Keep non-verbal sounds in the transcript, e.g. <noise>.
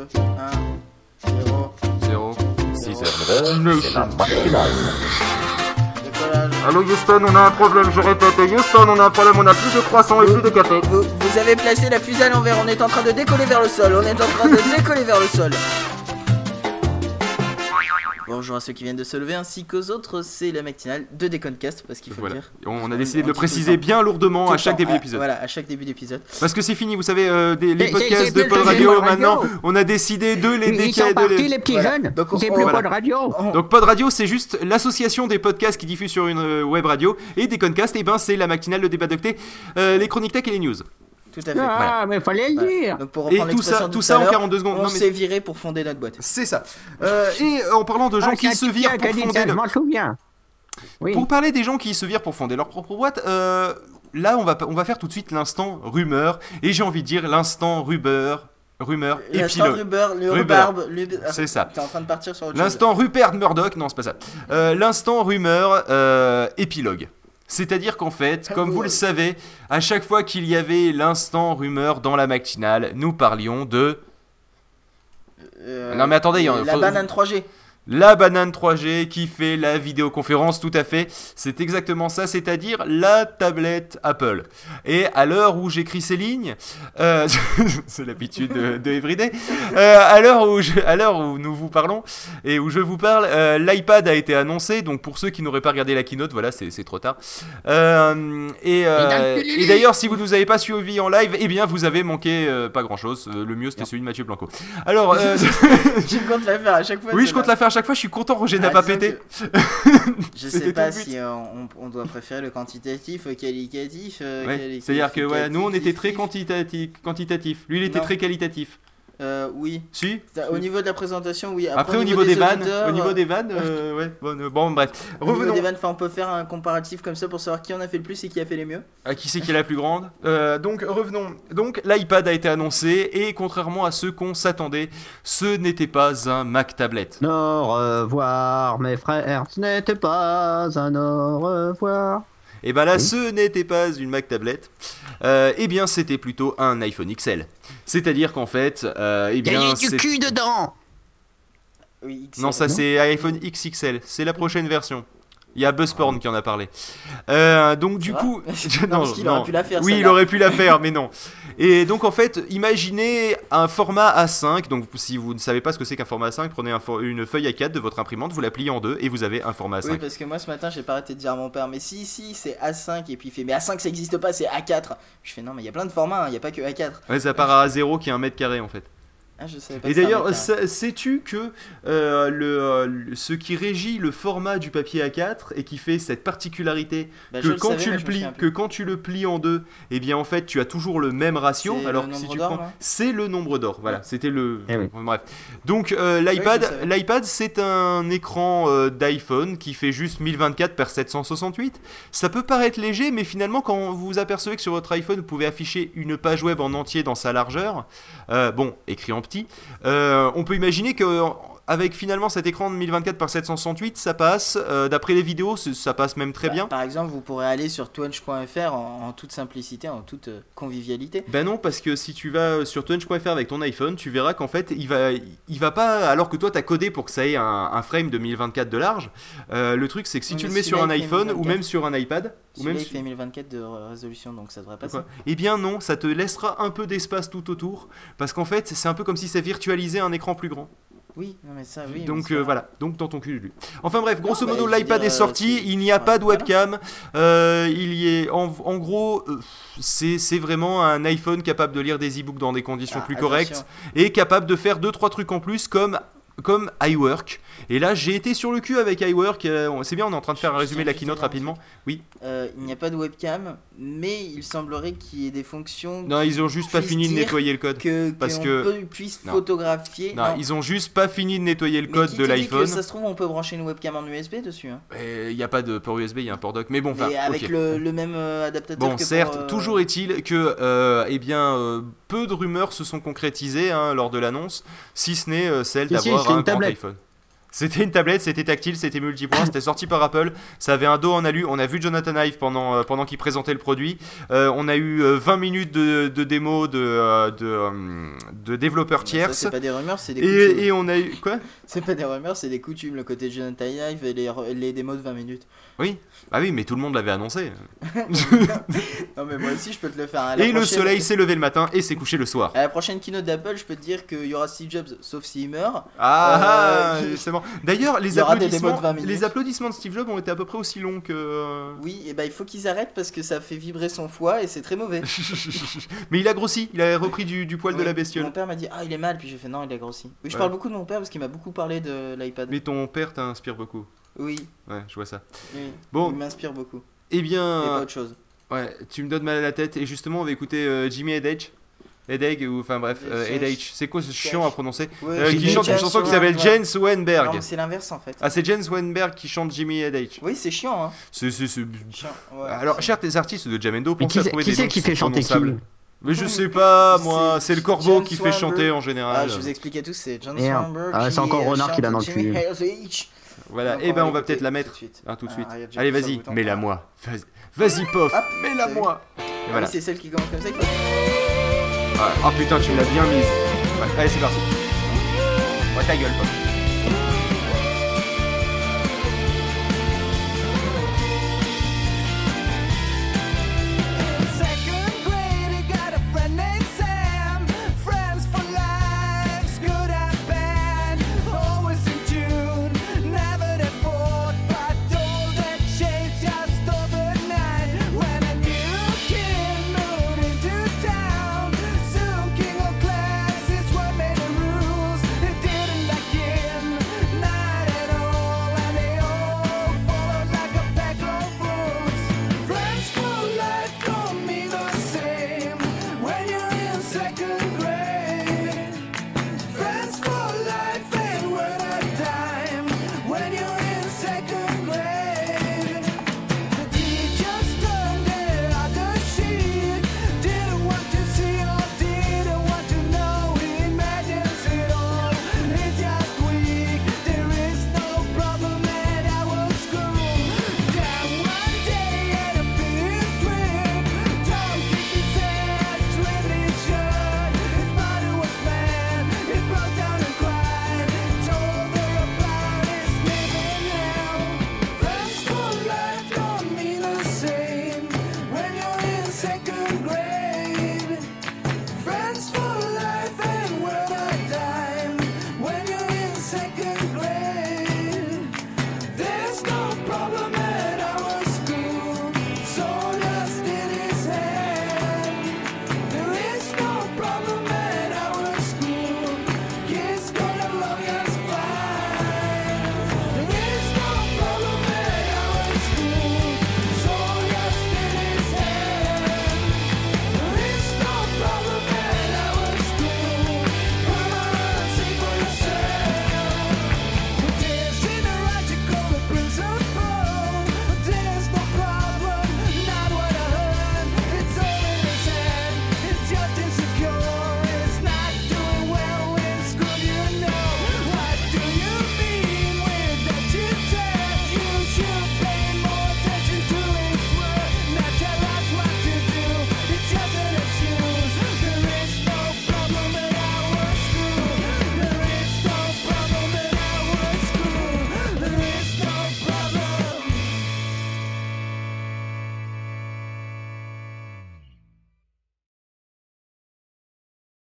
2, 1, 0. 0. 6 heures 9 c'est la. Allô Houston, on a un problème, je répète. Houston, on a un problème, on a plus de croissants et plus de café. Vous, vous avez placé la fusée à l'envers, on est en train de décoller vers le sol, on est en train de <laughs> décoller vers le sol. Bonjour à ceux qui viennent de se lever ainsi qu'aux autres, c'est la matinale de Déconcast parce qu'il faut Voilà. le dire. On a décidé de On le préciser temps. bien lourdement Tout à chaque temps, début à- d'épisode. Voilà, à chaque début d'épisode. Parce que c'est fini, vous savez, euh, des- les podcasts de Pod Radio maintenant, on a décidé de les Ils sont décaler. de les- les petits Voilà. jeunes. Donc, on- C'est plus de radio. On- Donc Pod Radio, c'est juste l'association des podcasts qui diffusent sur une euh, web radio. Et des concasts, et ben c'est la matinale, le débat d'octet, euh, les chroniques tech et les news. Tout à fait. Ah, mais fallait le Voilà. dire. Donc pour Et tout ça, tout tout ça en l'heure, 42 secondes. On mais s'est viré pour fonder notre boîte. c'est ça. Euh, et en parlant de gens Ah, qui se virent pour fonder ça, le- Je m'en souviens. Oui. Pour parler des gens qui se virent pour fonder leur propre boîte, euh, là on va, on va faire tout de suite l'instant rumeur, et j'ai envie de dire l'instant rumeur, rumeur, L'instant épilogue. Rubber, le rhubarbe, le- C'est ça. T'es en train de partir sur. L'instant Rupert Murdoch, non c'est pas ça. Euh, l'instant rumeur, euh, épilogue. C'est-à-dire qu'en fait, Ah, comme vous le savez, à chaque fois qu'il y avait l'instant rumeur dans la matinale, nous parlions de Euh, Non, mais attendez, il y en- La faut- banane 3G. La banane 3G qui fait la vidéoconférence, tout à fait. C'est exactement ça, c'est-à-dire la tablette Apple. Et à l'heure où j'écris ces lignes, euh, <laughs> c'est l'habitude de, de Everyday, euh, à l'heure où, je- à l'heure où nous vous parlons et où je vous parle, euh, l'iPad a été annoncé. Donc pour ceux qui n'auraient pas regardé la keynote, voilà, c'est trop tard. Et et d'ailleurs, si vous ne nous avez pas suivi en live, eh bien vous avez manqué pas grand-chose. Le mieux c'était celui de Mathieu Blanco. Alors, euh, <laughs> Je compte la faire à chaque fois. oui, je compte la faire à chaque fois. Je suis content, Roger n'a pas pété. Je <laughs> sais pas si euh, on, on doit préférer le quantitatif au qualificatif. euh, Ouais, quali- C'est-à-dire que ouais, nous on était très quantitatif, quantitatif. Lui il était Non. très qualitatif. Euh, oui. Si Au niveau de la présentation, oui. Après, au niveau des vannes, auditeurs, au niveau euh, des vannes, <laughs> euh, ouais. Bon, euh, bon, bref. au niveau Revenons. des vannes, enfin, on peut faire un comparatif comme ça pour savoir qui en a fait le plus et qui a fait les mieux. À qui c'est qui est la plus grande Euh, Donc revenons. Donc l'iPad a été annoncé et contrairement à ce qu'on s'attendait, ce n'était pas un Mac tablette. Au revoir, mes frères, ce n'était pas un au revoir. Et ben là, Oui. ce n'était pas une Mac tablette. Euh, eh bien, c'était plutôt un iPhone XL. C'est-à-dire qu'en fait, euh, eh Il y bien, a du cul dedans. Oui, XL. Non, ça c'est iPhone XXL, c'est la prochaine version. Il y a Buzzporn qui en a parlé. Euh, donc du coup, <laughs> <laughs> Non, parce qu'il aurait pu la faire, Oui, il aurait pu la faire, mais non. Et donc en fait, imaginez un format A5. Donc si vous ne savez pas ce que c'est qu'un format A5, prenez un for- une feuille A4 de votre imprimante, vous la pliez en deux et vous avez un format A5. Oui, parce que moi ce matin j'ai pas arrêté de dire à mon père, mais si, si, c'est A5, et puis il fait, mais A5 ça existe pas, c'est A4. Je fais, non, mais il y a plein de formats, hein, il y a pas que A4. Ouais, ça part à A0 qui est un mètre carré en fait. Ah, je savais pas Et d'ailleurs, sais-tu que euh, le, le- ce qui régit le format du papier A4 et qui fait cette particularité Bah, que quand savais, tu le plies, que quand tu le plies en deux, eh bien en fait tu as toujours le même ratio. Alors que si tu d'or, prends, c'est le nombre d'or. Voilà, Ouais. c'était le. Eh oui. Bref. Donc euh, l'iPad, l'iPad c'est un écran euh, d'iPhone qui fait juste 1024 par 768. Ça peut paraître léger, mais finalement quand vous vous apercevez que sur votre iPhone vous pouvez afficher une page web en entier dans sa largeur, euh, bon écrit en euh, on peut imaginer que avec finalement cet écran de 1024 par 768, ça passe. euh, D'après les vidéos, ça passe même très Bah, bien. Par exemple, vous pourrez aller sur twitch.fr en, en toute simplicité, en toute euh, convivialité. Ben non, parce que si tu vas sur tunch.fr avec ton iPhone, tu verras qu'en fait, il va, il va pas. Alors que toi, t'as codé pour que ça ait un, un frame de 1024 de large. euh, le truc, c'est que si Oui, tu le mets sur un iPhone ou 1024. même sur un iPad, ou même il fait 1024 de résolution, donc ça devrait passer. Eh bien non, ça te laissera un peu d'espace tout autour, parce qu'en fait, c'est un peu comme si ça virtualisait un écran plus grand. Oui, non mais ça, oui. donc euh, voilà, donc dans ton cul. Enfin bref, grosso modo, l'iPad est sorti, il n'y a pas de voilà. webcam, euh, il y est, en, en gros, euh, c'est c'est vraiment un iPhone capable de lire des e-books dans des conditions Ah, plus attention. correctes et capable de faire deux trois trucs en plus comme comme iWork. Et là, j'ai été sur le cul avec iWork. euh, on- c'est bien, on est en train de faire un résumé de la keynote rapidement. Oui. Euh, il n'y a pas de webcam, mais il semblerait qu'il y ait des fonctions Non, ils ont juste pas fini de nettoyer le code. que parce que- peut- puisse Non. photographier. Non, ils ont juste pas fini de nettoyer le Mais code qui de l'iPhone. Ça se trouve, on peut brancher une webcam en USB dessus. Hein. Il n'y a pas de port USB, il y a un port dock. Mais bon, enfin, Mais avec le, le même euh, adaptateur. Bon, que certes, pour, euh, toujours est-il que, euh, eh bien, euh, peu de rumeurs se sont concrétisées hein, lors de l'annonce, si ce n'est euh, celle d'avoir c'est une tablette. iPhone. C'était une tablette, c'était tactile, c'était multipoint, c'était sorti par Apple, ça avait un dos en alu. On a vu Jonathan Ive pendant, euh, pendant qu'il présentait le produit. Euh, on a eu euh, 20 minutes de, de démo de, euh, de, de développeurs ça, tierces. C'est pas des rumeurs, c'est des coutumes. Et, on a eu. Quoi? <laughs> C'est pas des rumeurs, c'est des coutumes. Le côté Jonathan Ive et les, les démos de 20 minutes. Oui Ah oui, mais tout le monde l'avait annoncé. <laughs> Non, mais moi aussi, je peux te le faire. à la Et le soleil s'est levé le matin et s'est couché le soir. À la prochaine keynote d'Apple, je peux te dire qu'il y aura Steve Jobs, sauf s'il meurt. Ah, Euh, <laughs> D'ailleurs, il les applaudissements, de 20 minutes. les applaudissements de Steve Jobs ont été à peu près aussi longs que. euh, Oui, et bah il faut qu'ils arrêtent parce que ça fait vibrer son foie et c'est très mauvais. <laughs> mais il a grossi, il a repris du, du poil de la Mon bestiole. père m'a dit Ah, il est mal, puis j'ai fait Non, il a grossi. Oui, je Ouais. parle beaucoup de mon père parce qu'il m'a beaucoup parlé de l'iPad. Mais ton père t'inspire beaucoup. Oui, Ouais, je vois ça. oui. Bon. Il m'inspire beaucoup. Eh Et pas bien, autre chose. ouais, tu me donnes mal à la tête. Et justement, on va écouter euh, Jimmy Edge. Edeg, ou enfin bref, euh. Edge. C'est quoi ce chiant à prononcer Ouais, Euh, Qui chante une chanson qui s'appelle Wenberg. mais c'est l'inverse en fait. Ah, c'est Jens Wenberg qui chante Jimmy Edge. Oui, c'est chiant, hein. C'est. Alors, chers tes artistes de Jamendo, pensez qui à c'est trouver qui, des qui fait chanter. Mais je sais pas, moi, C'est le corbeau qui fait chanter en Ah, général. je vous explique à tous, c'est John. Swanberg. Ah, c'est encore Renard qui l'a dans le cul. Voilà, et on ben on va peut-être la tout mettre. de suite. Ah, tout de Ah, suite. Allez, vas-y, mets-la moi. Vas-y, vas-y pof, Hop, mets-la moi. Et Ah voilà. oui, c'est celle qui commence comme ça. Oh putain, tu me l'as bien mise. Allez, c'est parti. Ouais, ta gueule, pof.